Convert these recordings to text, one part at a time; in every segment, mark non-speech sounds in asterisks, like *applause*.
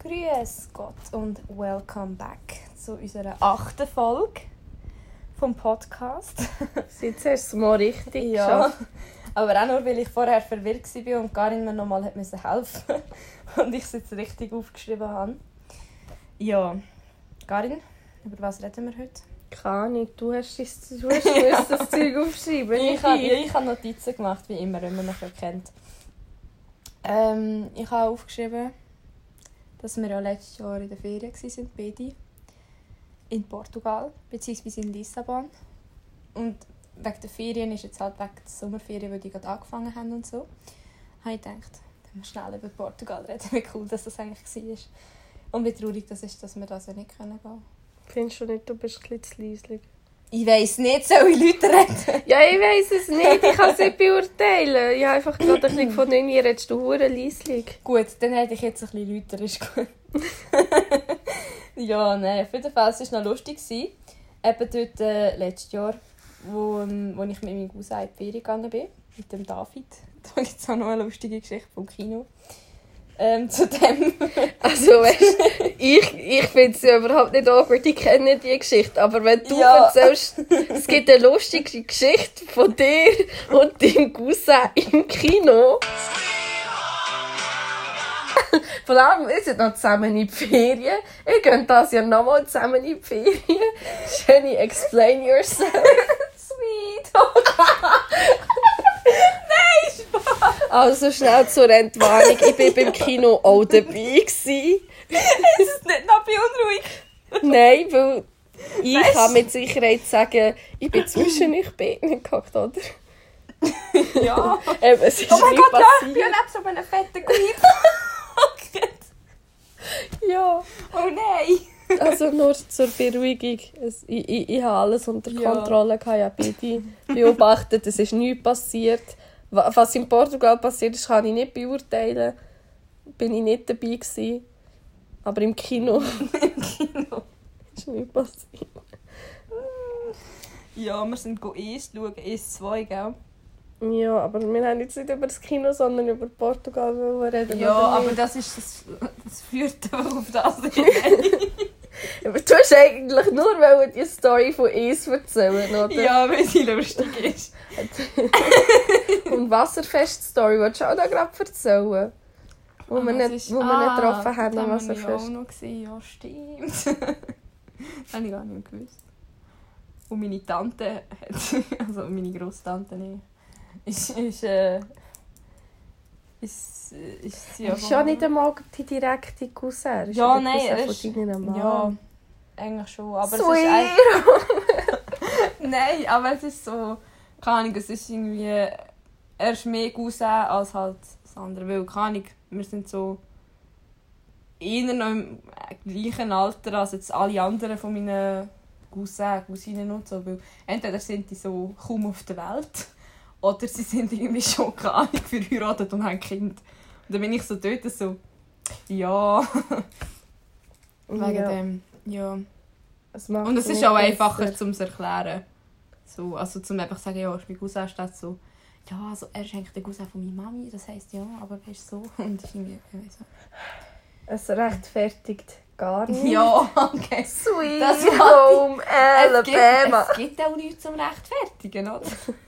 Grüß Gott und welcome back zu unserer achten Folge vom Podcast. Jetzt hast du es mal richtig ja, geschafft. aber auch nur, weil ich vorher verwirrt war und Karin mir nochmal helfen *laughs* und ich es jetzt richtig aufgeschrieben habe. Ja, Karin, über was reden wir heute? Keine Ahnung, du hast, das, du hast ja. *laughs* das Zeug aufschreiben. Ich nicht habe, ich. ich habe Notizen gemacht, wie immer, wenn man mich ja kennt. Ähm, ich habe aufgeschrieben, dass wir ja letztes Jahr in der Ferien waren, beide. In Portugal, beziehungsweise in Lissabon. Und wegen der Ferien ist jetzt halt wegen der Sommerferien, weil die gerade angefangen haben und so, habe ich gedacht, dann wir schnell über Portugal reden, *laughs* wie cool dass das eigentlich war. Und wie traurig das ist, dass wir das ja nicht können gehen Findest du nicht, du bist ein bisschen zu leislich? Ich weiss nicht, soll ich Leute reden? *laughs* Ja, ich weiss es nicht. Ich kann es nicht beurteilen. Ich habe einfach gerade ein bisschen von mir redest du hure leislich. Gut, dann rede ich jetzt ein bisschen lauter, ist gut. *laughs* ja, nein, auf jeden Fall, es war noch lustig. gewesen. Eben dort äh, letztes Jahr, wo, ähm, wo ich mit meinem Cousin in die Ferien gegangen bin, mit dem David. *laughs* Da gibt es auch noch eine lustige Geschichte vom Kino. Ähm, zu dem. *laughs* Also, weißt ich, ich finde es ja überhaupt nicht awkward. Ich kenne die Geschichte. Aber wenn du Ja. erzählst, es gibt eine lustige Geschichte von dir und deinem Cousin im Kino. *laughs* Vor allem, ihr seid noch zusammen in die Ferien. Ihr könnt das ja nochmal zusammen in die Ferien. Jenny, explain yourself. *laughs* Sweet! *laughs* Also schnell zur Entwarnung. Ich war beim Kino auch dabei. Gewesen. ist es nicht noch beunruhigend? Nein, weil ich Weisst- kann mit Sicherheit sagen, ich bin zwischen euch beiden gehockt, oder? Ja. Eben, es ist Oh mein Gott, ja! Ich bin passiert. neben so einem fetten Guide. *laughs* okay. Ja, Oh nein! *laughs* also nur zur Beruhigung. Es, ich, ich, ich habe alles unter Ja. Kontrolle, gehabt, ich habe beide beobachtet, es ist nichts passiert. Wa- Was in Portugal passiert ist, kann ich nicht beurteilen. Bin ich nicht dabei gewesen. Aber im Kino *laughs* Im Kino. ist nichts passiert. Ja, wir sind eins schauen, eins zwei, gell? Ja, aber wir haben jetzt nicht über das Kino, sondern über Portugal reden. Ja, aber das ist das, das führt auf das hin. *laughs* Du hast eigentlich nur die Story von Eis erzählen, oder? ja, weil sie lustig ist. *laughs* Und Wasserfest-Story wolltest du auch noch gerade erzählen? Wo wir Ah, nicht, das ist- wo wir ah, nicht getroffen haben das am haben wir ja auch Wasserfest. noch ja stimmt. *laughs* das habe ich gar nicht mehr gewusst. Und meine Tante hat, *laughs* also meine Grosstante nicht, ist, ist, äh, ist, äh, ist sie Er ist ja nicht einmal die direkte Cousin. Ja, nein, er ist-. Ja, eigentlich schon, aber es ist Sweet. eigentlich... *laughs* *laughs* Nein, aber es ist so, keine Ahnung, es ist irgendwie, er ist mehr Cousin als halt das andere, weil, keine Ahnung, wir sind so eher noch im gleichen Alter als jetzt alle anderen von meinen Cousins, Cousinen und so, weil entweder sind die so kaum auf der Welt oder sie sind irgendwie schon, keine Ahnung, verheiratet und haben Kind. Und dann bin ich so dort so, ja, wegen Ja, dem, ja. es Und es ist nicht auch einfacher besser. zum erklären. So, also zum einfach sagen, ja, ist mein Cousin statt so, ja, also er ist eigentlich der Cousin von meiner Mami, das heisst ja, aber er ist so. *laughs* Und ich irgendwie, ich so. Es rechtfertigt gar *laughs* nicht. Ja, okay. Sweet Das Home Es gibt, Alabama. es gibt auch nichts zum Rechtfertigen, oder? *laughs*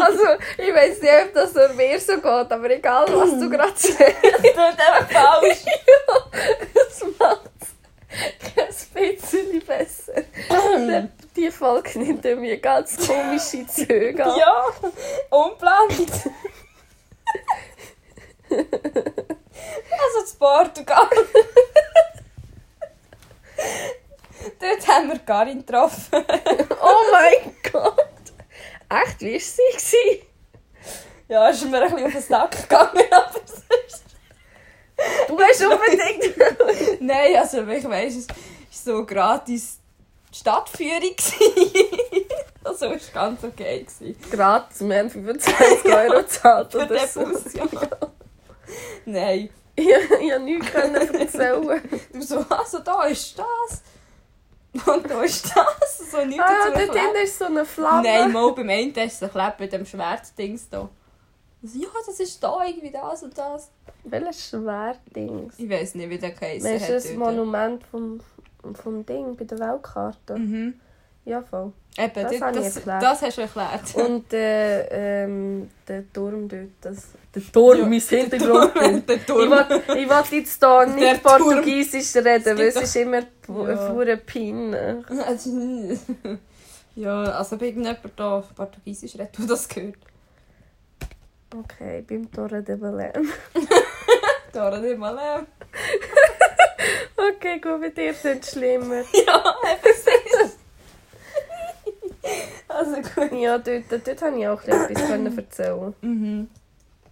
Also, ich weiß nicht, ob das nur mir so geht, aber egal, was du gerade sagst. Das ist einfach falsch. Das macht kein bisschen besser. Der- Die Folge nimmt mir ganz komische Züge an. Ja, unplant. also zu Portugal. *laughs* Dort haben wir Karin getroffen. Ist mir ein bisschen auf den Sack gegangen, *laughs* aber sonst... Du hast unbedingt... *laughs* Nein, also ich weiss, es war so gratis Stadtführung. *laughs* also es war ganz okay. Gratis, wir haben 25 Euro gezahlt oder so. Bus, ja. Nein. Ich, ich konnte nichts erzählen. Du so, also da ist das. Und da ist das, so nichts Ah, dazu dort ist so eine Flamme. Nein, mal beim einen ist ein Kleber mit dem Schwertdings da. Also, ja, das ist da irgendwie das und das. Welches Schwertdings? Ich weiß nicht, wie der geheißen Weißt hat. du das. Monument vom, vom Ding bei der Weltkarte? Mhm. Ja, voll. Eben, Das das, das, erklärt. das hast du erklärt. *laughs* Und äh, ähm, der Turm dort. Das, der Turm, Ja, mein der Hintergrundbild. der Ich Turm. ich will jetzt hier Der nicht Turm. Portugiesisch reden, weil es ist immer Ja. eine pure Pin. *laughs* ja, also bei irgendjemand da Portugiesisch redet, der das gehört. Okay, beim Torre de Belém. Nicht mal. äh. Okay, gut, bei dir sind schlimmer. Ja, eben Also gut. Ja, dort, dort habe ich auch etwas können erzählen. Mhm.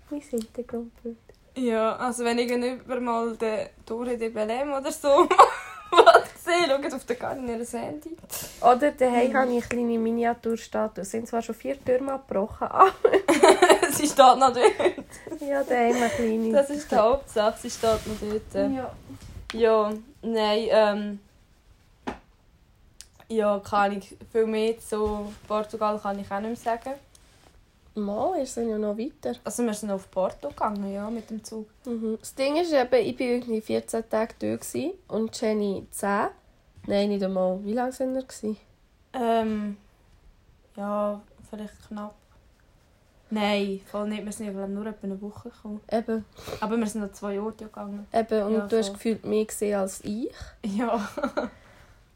Mein Hintergrundbild. Ja, also wenn irgendjemand mal den Torre de Belém oder so will sehen, schaut auf den Garten ihres Handy. Oder daheim habe ich eine kleine Miniaturstatue. Es sind zwar schon vier Türme abgebrochen, aber *laughs* sie steht noch dort. ja, daheim eine kleine. Das ist die Hauptsache, sie steht noch dort. Ja. Ja, nein, ähm... Ja, kann ich viel mehr zu Portugal kann ich auch nicht mehr sagen. Mal, ist es ja noch weiter. Also wir sind auf Porto gegangen, ja, mit dem Zug. Mhm. Das Ding ist eben, ich war irgendwie 14 Tage dort gewesen und Jenny 10. Nein, nicht einmal. Wie lange sind wir? Gewesen? Ähm... Ja, vielleicht knapp. Nein, voll nicht. Wir sind ja, glaub, nur etwa eine Woche gekommen. Eben, Aber wir sind an zwei Orte gegangen. eben. Und Ja, du hast voll. gefühlt mehr gesehen als ich. *laughs* Ja.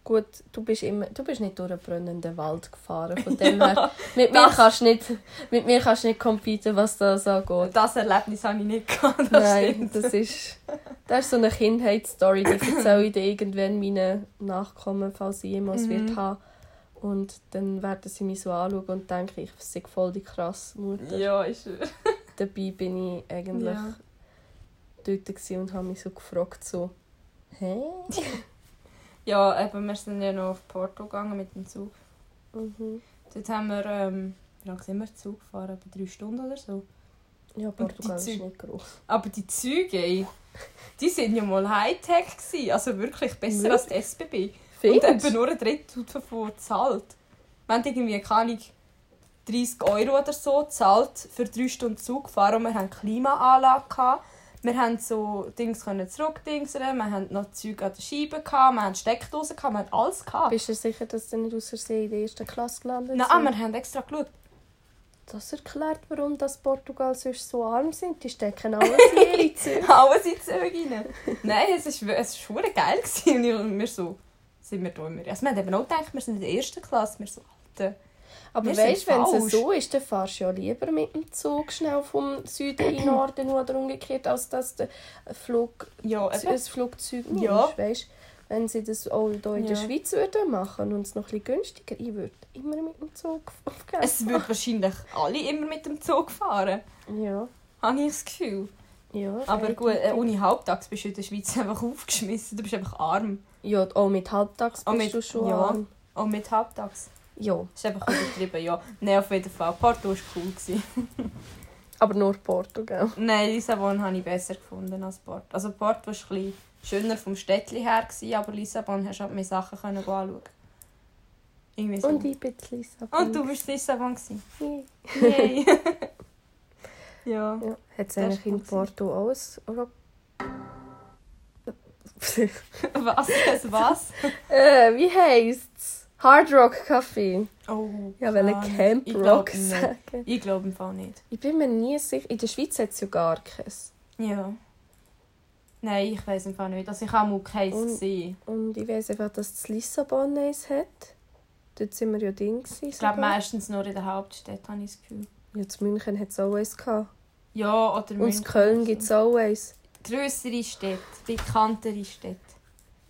Gut, du bist, immer, du bist nicht durch einen brennenden Wald gefahren. Von *laughs* dem her, mit, mir kannst du nicht, mit mir kannst du nicht competen, was das angeht. Das Erlebnis habe ich nicht gehabt, das Nein, stimmt. das ist, das ist so eine Kindheitsstory, die erzähle ich dann irgendwann meinen Nachkommen, falls ich jemals Mhm. wird haben. Und dann werden sie mich so anschauen und denken, ich sei voll die krasse Mutter. Ja, ist *laughs* Dabei bin ich eigentlich Ja. dort und habe mich so gefragt, so, hä? *laughs* Ja, eben, wir sind ja noch auf Porto gegangen mit dem Zug. Mhm. Dort haben wir, ähm, wie lange sind wir Zug gefahren? Etwa drei Stunden oder so. Ja, Portugal ist nicht groß. Aber die Züge, ey, die sind ja mal Hightech gewesen. Also wirklich besser als die SBB. Und Findest etwa du? nur ein Drittel davon zahlt. Wir haben irgendwie, keine Ahnung, 30 Euro oder so gezahlt für drei Stunden Zug gefahren und wir hatten Klimaanlage. Gehabt. Wir haben so Dings können zurückdingsen, wir hatten noch Züge an der Scheibe, gehabt, wir hatten Steckdosen, gehabt, wir hatten alles. Gehabt. Bist du sicher, dass du nicht aus Versehen in der ersten Klasse gelandet Nein, sind? wir haben extra geschaut. Das erklärt, warum das Portugal sonst so arm sind. Die stecken alles in ihre *laughs* Züge. Alles in Züge rein. Nein, es war es ist geil. Gewesen. Und wir so, sind wir da immer. Also wir haben eben auch gedacht, wir sind in der ersten Klasse. Wir so, Alter. Aber weißt du, wenn es so ist, dann fahrst du ja lieber mit dem Zug schnell vom Süden in den Norden oder umgekehrt, als dass du ein, Flug, Ja, ein. Flugzeug nimmst. Ja. Weißt? Wenn sie das auch hier in der Ja. Schweiz würden machen und es noch bisschen günstiger, ich würde immer mit dem Zug *laughs* aufgehen. Es würden wahrscheinlich alle immer mit dem Zug fahren. Ja, Habe ich das Gefühl. ja. Aber gut, äh, ohne Halbtags bist du in der Schweiz *laughs* einfach aufgeschmissen. Du bist einfach arm. Ja, auch mit Halbtags bist mit- du schon ja. arm. Auch mit Halbtags. Ja, Das ist einfach übertrieben, ja. Nein, auf jeden Fall. Porto war cool. Gewesen. *laughs* aber nur Portugal. Nein, Lissabon habe ich besser gefunden als Porto. Also Porto war ein bisschen schöner vom Städtchen her, gewesen, aber Lissabon hast du halt mehr Sachen können anschauen. Irgendwie so. Und ich bin in Lissabon. Und du bist in Lissabon. gewesen. Yay. Yay. *laughs* *laughs* ja. Ja. Hat es eigentlich in Porto? Oder? Was? Was? äh, wie heisst's? Hard Rock Café. Oh, Ja, ich Camp Ich Rock nicht. sagen. Ich glaube im Fall nicht. Ich bin mir nie sicher. In der Schweiz hat es ja gar keins. Ja. Nein, ich weiß im Fall nicht. Also ich habe mal keins Und- gesehen. Und ich weiss einfach, dass das Lissabon eins hat. Dort sind wir ja Ding. gewesen Ich glaube meistens nur in der Hauptstadt, habe ich das Gefühl. Ja, in München hat es auch eins gehabt. Ja, oder Und in München Köln gibt es auch eins. Grössere Städte, bekanntere Städte.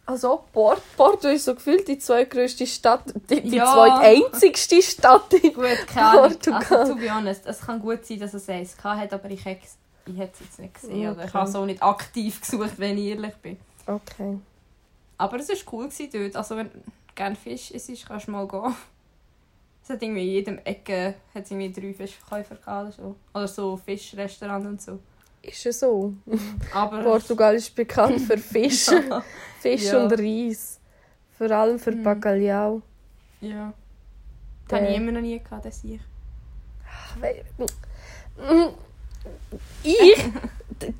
Also Port Porto ist so gefühlt die zweitgrößte Stadt, die, die Ja. zweiteinzigste Stadt. in- Gut, keine Ahnung. Portugal. Also, to be honest, es kann gut sein, dass es eins hat, aber ich hätte es ich hätte es jetzt nicht gesehen. Oder ich Okay. habe es auch nicht aktiv gesucht, wenn ich ehrlich bin. Okay. Aber es war cool dort. Also wenn du gerne Fisch isst, kannst du mal gehen. Es hat irgendwie in jedem Ecke hat's irgendwie drei Fischverkäufer gehabt oder so. Oder so Fischrestaurant und so. Ist es so? Aber *laughs* Portugal ist bekannt für Fisch. *laughs* Fisch Ja. und Reis. Vor allem für Mhm. Bacalhau. Ja. Das habe ich immer noch nie gehabt, das ich. *laughs* Ich,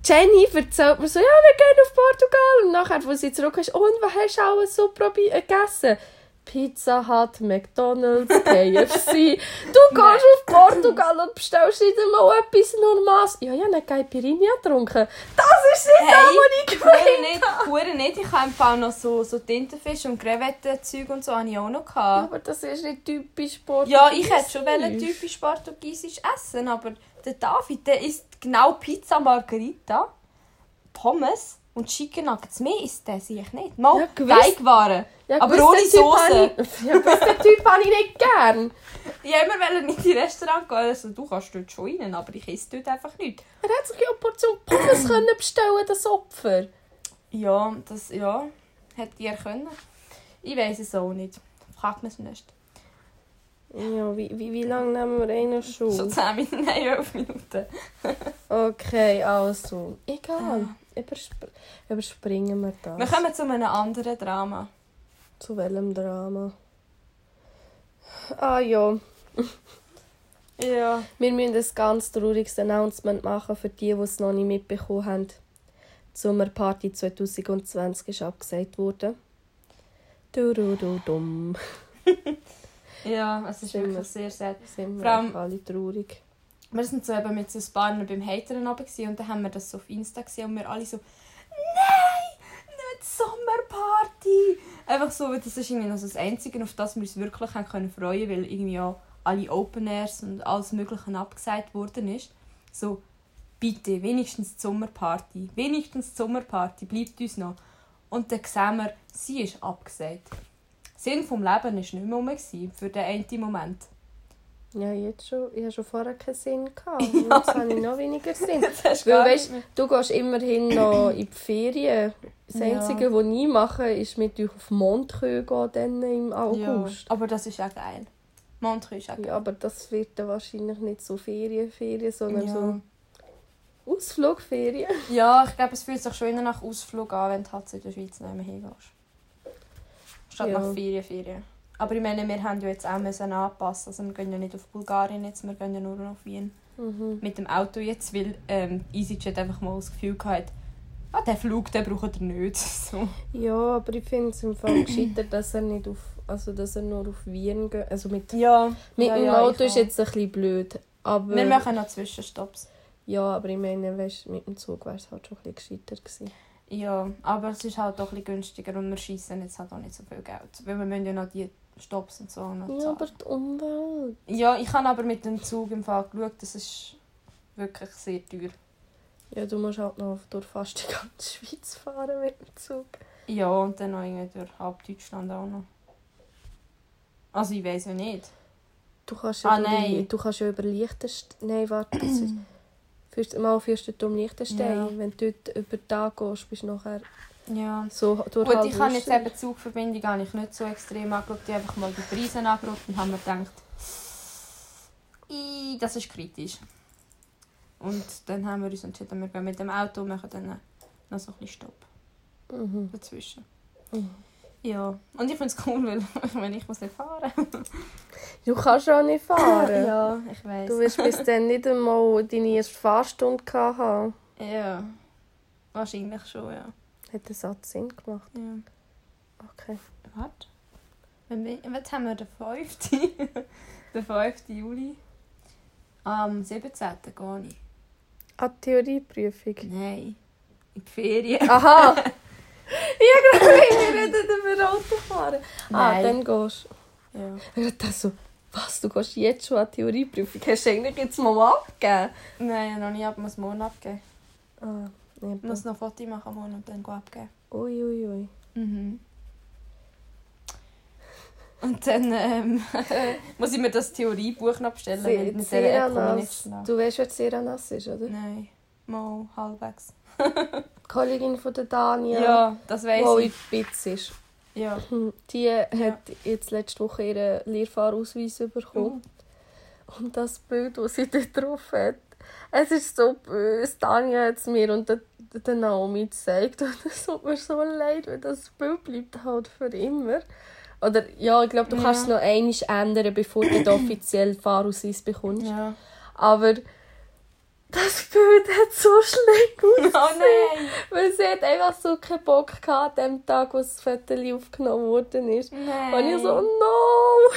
Jenny erzählt mir so, ja, wir gehen auf Portugal. Und nachher, wo sie zurück ist, und was hast du alles so probi- äh, gegessen? Pizza Hut, McDonalds, *laughs* KFC. Du gehst auf Portugal und bestellst nicht einmal etwas Normales. Ja, ja, eine Caipirinha getrunken. Das ist nicht das, was ich gemeint nicht, hure nicht. Ich habe im Fall noch so, so Tintenfisch und Krevettenzeug und so habe ich auch noch gehabt. Aber das ist nicht typisch Portugiesisch. Ja, ich hätte schon wollen typisch portugiesisch essen, aber der David, der isst genau Pizza Margarita, Pommes und Chicken Nuggets. Mehr isst der sich nicht. Mal Ja. Teigwaren, Ja, aber ohne Soße. Ich, ja, gewiss, den Typ habe ich nicht gern. *laughs* Ich wollte immer wollen in die Restaurant gehen. Also, du kannst dort schon rein, aber ich esse dort einfach nicht. Er hat sich ja eine Portion Pommes *clears throat* können bestellen, das Opfer. Ja, das ja, hätte ihr können. Ich weiß es auch nicht. Fragt man es nicht. Ja, wie, wie, wie lange nehmen wir einen So schon? 10 Minuten, *laughs* nein, 11 Minuten. *laughs* Okay, also. Egal. Übersp überspringen wir das. Wir kommen zu einem anderen Drama. Zu welchem Drama? Ah ja. *laughs* Ja. Wir müssen ein ganz trauriges Announcement machen für die, die es noch nicht mitbekommen haben. Die Sommerparty 2020 ist abgesagt worden. Du, du, du, dumm. *laughs* Ja, es ist wirklich sehr sad. Sind Vor wir allem- einfach alle traurig. Wir sind so eben mit so ein paar beim Hateren gewesen und dann haben wir das so auf Insta gesehen und wir alle so «Nein! Nicht Sommerparty!» Einfach so, weil das ist irgendwie noch so das Einzige, auf das wir uns wirklich haben können freuen weil irgendwie ja alle Open Airs und alles Mögliche abgesagt worden ist. So, bitte, wenigstens die Sommerparty. Wenigstens die Sommerparty, bleibt uns noch. Und dann sehen wir, sie ist abgesagt. Sinn vom Leben war nicht mehr für den einen Moment. Ja, jetzt schon. Ich hatte schon vorher keinen Sinn. Gehabt. *laughs* Jetzt habe ich noch weniger Sinn. *laughs* Weil, weißt, du gehst immerhin noch in die Ferien. Das Ja. Einzige, was ich mache, ist mit euch auf Montreux gehen dann im Ja, August. aber das ist ja geil. Montreux ist auch geil. Ja, aber das wird dann wahrscheinlich nicht so Ferienferien, sondern Ja. so Ausflugferien. *laughs* ja, ich glaube, es fühlt sich schon eher nach Ausflug an, wenn du halt in der Schweiz nicht mehr hingehst. Statt Ja. nach Ferien, Ferien. Aber ich meine, wir haben ja jetzt auch müssen anpassen. Also wir gehen ja nicht auf Bulgarien jetzt, wir gehen ja nur auf Wien. Mhm. Mit dem Auto jetzt, weil ähm, EasyJet einfach mal das Gefühl hatte, ah, den Flug, den braucht er nicht. *laughs* So. Ja, aber ich finde es im Fall *clears throat* gescheiter, dass er nicht auf, also dass er nur auf Wien geht. Also mit, Ja, mit ja, dem ja, Auto ist auch. jetzt ein bisschen blöd. Aber, Wir machen noch Zwischenstopps. Ja, aber ich meine, weißt, mit dem Zug wäre es halt schon ein bisschen gescheiter gewesen. Ja, aber es ist halt doch ein bisschen günstiger und wir schießen jetzt halt auch nicht so viel Geld. Weil wir müssen ja noch die Stops und so noch Ja, aber die Umwelt. Ja, ich habe aber mit dem Zug im Fall geschaut, das ist wirklich sehr teuer. Ja, du musst halt noch durch fast die ganze Schweiz fahren mit dem Zug. Ja, und dann noch irgendwie durch halb Deutschland auch noch. Also ich weiß ja nicht. Du kannst ja, Ah, nein. Du kannst ja über Liechtenstein... Nein, warte. *clears throat* Fürst, mal Fürstentum Liechtenstein. Ja. Wenn du dort über den Tag gehst, bist du nachher Ja. so Gut, ich habe jetzt eben Zugverbindung gar nicht, nicht so extrem angeschaut. Ich habe einfach mal die Preise angeschaut und habe mir gedacht, «Ih, das ist kritisch. Und dann haben wir uns entschieden, wir gehen mit dem Auto und machen dann noch so ein bisschen Stopp Mhm. dazwischen. Mhm. Ja, und ich finde es cool, *laughs* weil ich meine, ich muss nicht fahren. Du kannst auch nicht fahren. ja, ich weiß. Du wirst bis dann nicht einmal deine erste Fahrstunde gehabt haben. Ja, wahrscheinlich schon, ja. Hat den Satz Sinn gemacht? ja. Okay. Warte. Jetzt haben wir den 5. *laughs* den 5. Juli. Am 17. gehe ich. Ah, die Theorieprüfung. Nein. In die Ferien. Aha! *laughs* ich glaube, wir reden über Autofahren. Ah, dann gehst Ja. du. Ich dachte so, was, du gehst jetzt schon an die Theorieprüfung? Hast du eigentlich jetzt mal abgegeben? Nein, noch nie, aber muss morgen abgeben. Ah, Ich muss noch ein Foto machen morgen und dann abgeben. Ui, ui, ui. Mhm. Und dann ähm, *laughs* muss ich mir das Theoriebuch noch bestellen, Se- mit ich nicht Seranas. Du weißt, wer Seranas ist, oder? Nein, mal halbwegs. Die Kollegin von der Dania, Ja, das die weiss in ich. Spitz ist. Ja. Die hat jetzt letzte Woche ihren Lehrfahrausweis bekommen. Und das Bild, das sie dort drauf hat, es ist so böse. Tanja hat es mir und der der Naomi gezeigt und es tut mir so leid, weil das Bild bleibt halt für immer. Oder ja, ich glaube, du Ja. kannst es noch einmal ändern, bevor du offiziell Fahrausweis bekommst. Ja. Aber das Bild hat so schlimm *laughs* Oh ausgesehen. nein! weil sie hat einfach so keinen Bock gehabt, an dem Tag, wo das Foto aufgenommen worden ist. Nein. Und ich so, no!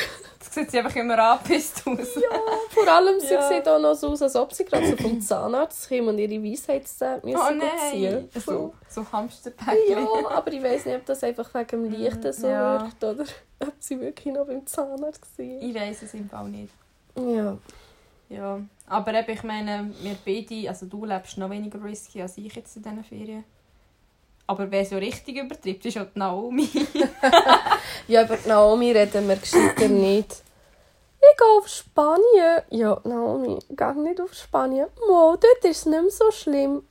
Das sieht sie einfach immer angepisst *laughs* aus. Ja, vor allem, sie Ja. sieht auch noch so aus, als ob sie gerade so vom Zahnarzt kam und ihre Weisheitszähne müssen Oh nein! ziehen. So, so Hamsterpäckchen. Ja, aber ich weiß nicht, ob das einfach wegen dem Lichten so Ja. wirkt oder *laughs* ob sie wirklich noch beim Zahnarzt war. Ich weiß es im Fall nicht. Ja. Ja. Aber eben, ich meine, wir beide, also du lebst noch weniger risky als ich jetzt in diesen Ferien. Aber wer so richtig übertreibt, ist die Naomi. *laughs* ja, über die Naomi reden wir gescheiter nicht. Ich gehe auf Spanien. Ja, Naomi, geh nicht auf Spanien. Mo, dort ist es nicht mehr so schlimm.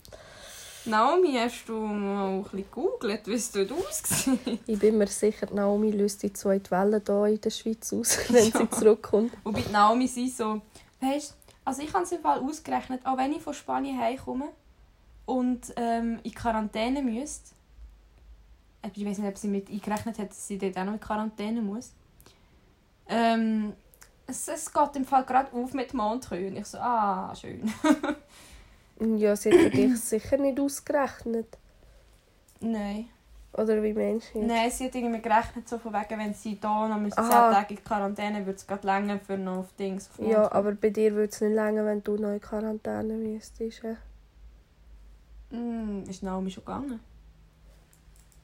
Naomi, hast du mal ein bisschen gegoogelt, wie es dort aussieht? Ich bin mir sicher, Naomi löst die zweite Welle hier in der Schweiz aus, *laughs* wenn Ja. sie zurückkommt. Wobei die Naomi sie so, weißt also ich habe es im Fall ausgerechnet, auch wenn ich von Spanien heimkomme und ähm, in Quarantäne müsste, äh, ich weiß nicht, ob sie mit eingerechnet hat, dass sie dort auch noch in Quarantäne muss, ähm, es, es geht im Fall gerade auf mit Mondkühe. Und ich so, ah, schön. *laughs* Ja, sie hat dich sicher nicht ausgerechnet. Nein. Oder wie meinst du? jetzt? Nein, sie hat irgendwie gerechnet, so von wegen, wenn sie da noch müsste, 10 Aha. Tage in Quarantäne würde es gerade länger für noch auf Dings. Auf Ja, aber bei dir würde es nicht länger, wenn du noch in Quarantäne müsstest. ja? Mm, ist Naomi schon gegangen?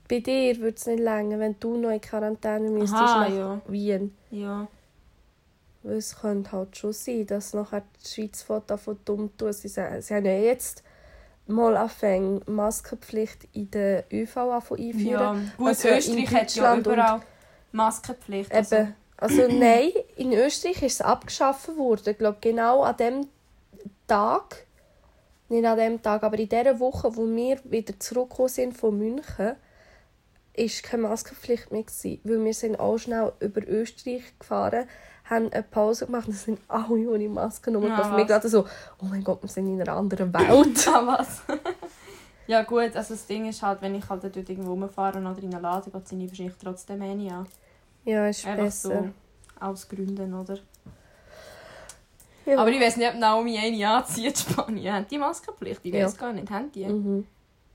Bei dir würde es nicht länger, wenn du noch in Quarantäne müsstest Aha, nach ja. Wien. Ja. Weil es könnte halt schon sein, dass nachher die Schweiz Foto von dumm tun. Sie, sagen, sie haben ja jetzt mal angefangen, Maskenpflicht in der ÖV einführen. Ja, gut, Also in Österreich hat ja überall Maskenpflicht. Also, Eben. Also nein, in Österreich ist es abgeschafft worden. Ich glaube, genau an dem Tag, nicht an dem Tag, aber in der Woche, wo wir wieder zurückgekommen sind von München, ist keine Maskenpflicht mehr gewesen, weil wir sind auch schnell über Österreich gefahren, haben eine Pause gemacht und sind alle ohne Maske Ja, rumgelaufen. wir gerade so, oh mein Gott, wir sind in einer anderen Welt. *laughs* ah, was? *laughs* ja gut, also das Ding ist halt, wenn ich halt dort irgendwo rumfahre oder in einen Laden gehe, ziehe ich wahrscheinlich trotzdem eine an. ja, ist Einfach besser. so aus Gründen, oder? Ja. Aber ich weiß nicht, ob Naomi eine anzieht *laughs* in Spanien. Haben die Maskenpflicht? Ich weiß Ja. gar nicht. Haben die? Mhm.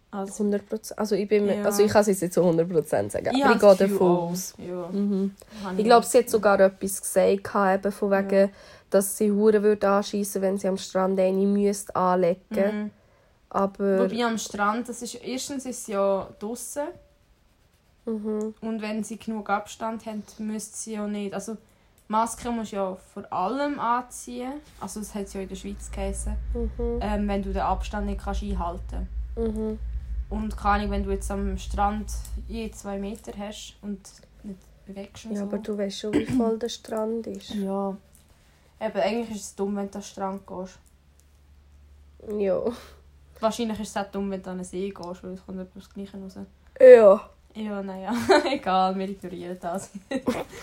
Also, 100%. Also ich, bin Ja. also ich kann es jetzt nicht zu 100% sagen, ich aber ich gehe davon aus. Ja, Mhm. Ich glaube, sie hat sogar etwas gesagt, eben von wegen, Ja. dass sie Huren würde wenn sie am Strand eine müsste anlegen. Mhm. Aber Wobei am Strand, das ist, erstens ist es ja draußen mhm. und wenn sie genug Abstand haben, müsste sie ja nicht. Also Maske musst du ja vor allem anziehen. Also das hat es ja in der Schweiz geheißen. Mhm. Ähm, wenn du den Abstand nicht kannst einhalten Mhm. Und keine Ahnung, wenn du jetzt am Strand je zwei Meter hast und nicht bewegst und ja, so. aber du weißt schon, wie *clears throat* voll der Strand ist. Ja. Eben, eigentlich ist es dumm, wenn du an den Strand gehst. Ja. Wahrscheinlich ist es auch dumm, wenn du an den See gehst, weil es kommt etwas das Gleiche raus. Ja. Ja, naja, *laughs* egal, wir ignorieren das. *laughs*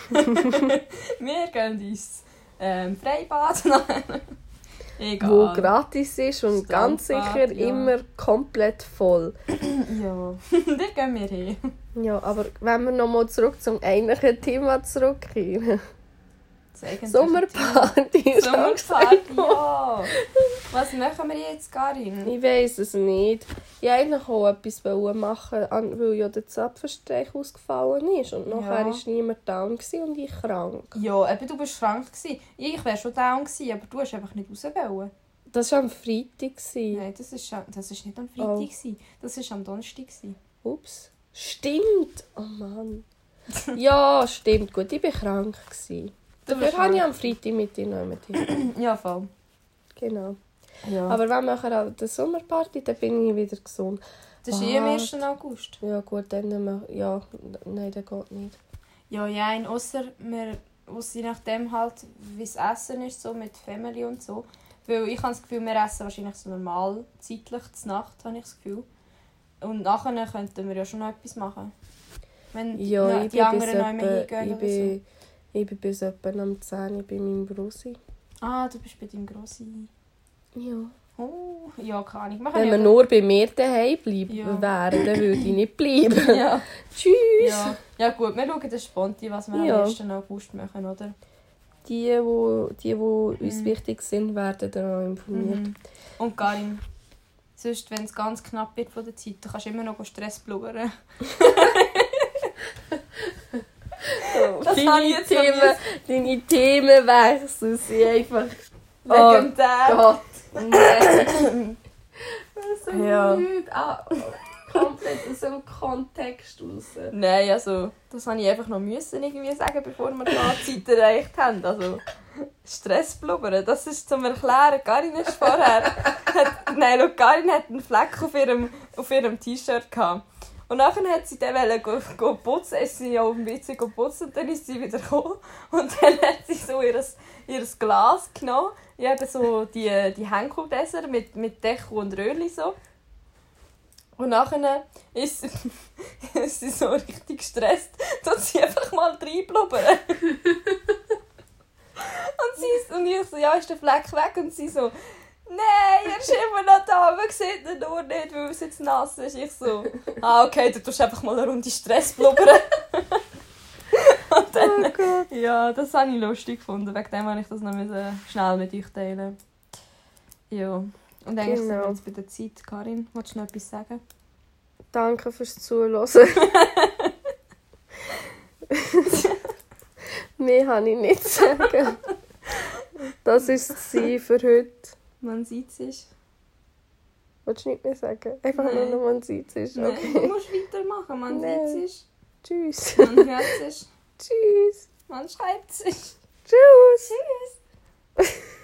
wir gehen ins ähm, Freibad. *laughs* egal. Wo gratis ist und Strandbad, ganz sicher ja. immer komplett voll. *clears throat* Ja, da gehen wir hin. Ja, aber wenn wir nochmal zurück zum eigentlichen Thema zurückkehren. Sommerparty. Sommerparty, ja. Was machen wir jetzt, Karin? Ich weiß es nicht. Ich wollte eigentlich auch etwas machen, weil ja der Zapfenstreich ausgefallen ist. Und nachher Ja. war niemand down und ich krank. Ja, eben, du bist krank. Gewesen. Ich wäre schon down gewesen, aber du hast einfach nicht raus wollen. Das war am Freitag. gewesen. Nein, das ist, das ist nicht am Freitag. Oh. gewesen. Das ist am Donnerstag. gewesen. Ups. Stimmt. Oh Mann. *laughs* ja, stimmt. Gut, ich war krank. Gewesen. Dafür habe ich am Freitag mit dir noch. *clears throat* Ja, voll. Genau. Ja. Aber wenn wir an der Sommerparty, dann bin ich wieder gesund. das ist eh am Was? 1. August. Ja gut, dann nehmen wir... Ja, nein, das geht nicht. Ja, ja, in ausser wir ausser je nachdem halt, wie das Essen ist, so mit Family und so. Weil ich habe das Gefühl, wir essen wahrscheinlich so normal, zeitlich, zur Nacht, habe ich das Gefühl. Und nachher könnten wir ja schon noch etwas machen. Wenn Ja, die anderen noch mehr hingehen ich, bin, ich bin bis etwa am 10 Uhr bei meinem Brussi. Ah, du bist bei deinem Grossi. Ja. Oh, ja, keine Ahnung. Wenn kann wir ja- nur bei mir daheim bleiben Ja. wären, würde ich nicht *clears throat* bleiben. Ja. Tschüss. Ja. ja gut, wir schauen das Sponti, was wir Ja. am 1. August machen, oder? Die, wo, die, wo uns Mhm. wichtig sind, werden dann auch informiert. Mhm. Und Karin, sonst, wenn es ganz knapp wird von der Zeit, dann kannst du immer noch Stress blubbern. *laughs* *laughs* Das habe ich Deine jetzt Themen, deine Themenwechsel sind einfach... Oh. Gott, nein. so Ja. blöd. Ah, komplett aus dem Kontext raus. Nein, also, das habe ich einfach noch müssen irgendwie sagen, bevor wir die Zeit erreicht haben. Also, Stress blubbern, das ist zum Erklären. Karin ist vorher... Hat, nein, schau, Karin hat einen Fleck auf ihrem, auf ihrem T-Shirt gehabt. Und nachher hat sie dann wollen go, go putzen, ist sie auf dem WC go putzen und dann ist sie wieder gekommen. Und dann hat sie so ihr, ihr Glas genommen, habe so die, die Henkeldesser mit, mit Deckel und Röhrli so. Und nachher ist sie, *laughs* ist sie so richtig gestresst, dass sie einfach mal reinblubbern. *laughs* und, sie ist, und ich so, ja, ist der Fleck weg? Und sie so, nein, er ist immer noch da, man sieht ihn nur nicht, weil es jetzt nass ist. Ich so, ah, okay, du tust einfach mal eine Runde Stress blubbern. *laughs* und dann, Oh ja, das habe ich lustig gefunden. Wegen dem wollte ich das noch schnell mit euch teilen. Ja. Und eigentlich sind wir Genau. jetzt bei der Zeit. Karin, willst du noch etwas sagen? Danke fürs Zuhören. *laughs* Mehr kann ich nicht sagen. Das war es für heute. Man sieht sich. Willst du nicht mehr sagen? Einfach Nein. nur man sieht es. Nein, du Okay. musst weitermachen. Man Nein. sieht sich, Tschüss. man hört sich, *laughs* Tschüss. man schreibt sich. Tschüss. Tschüss. *laughs*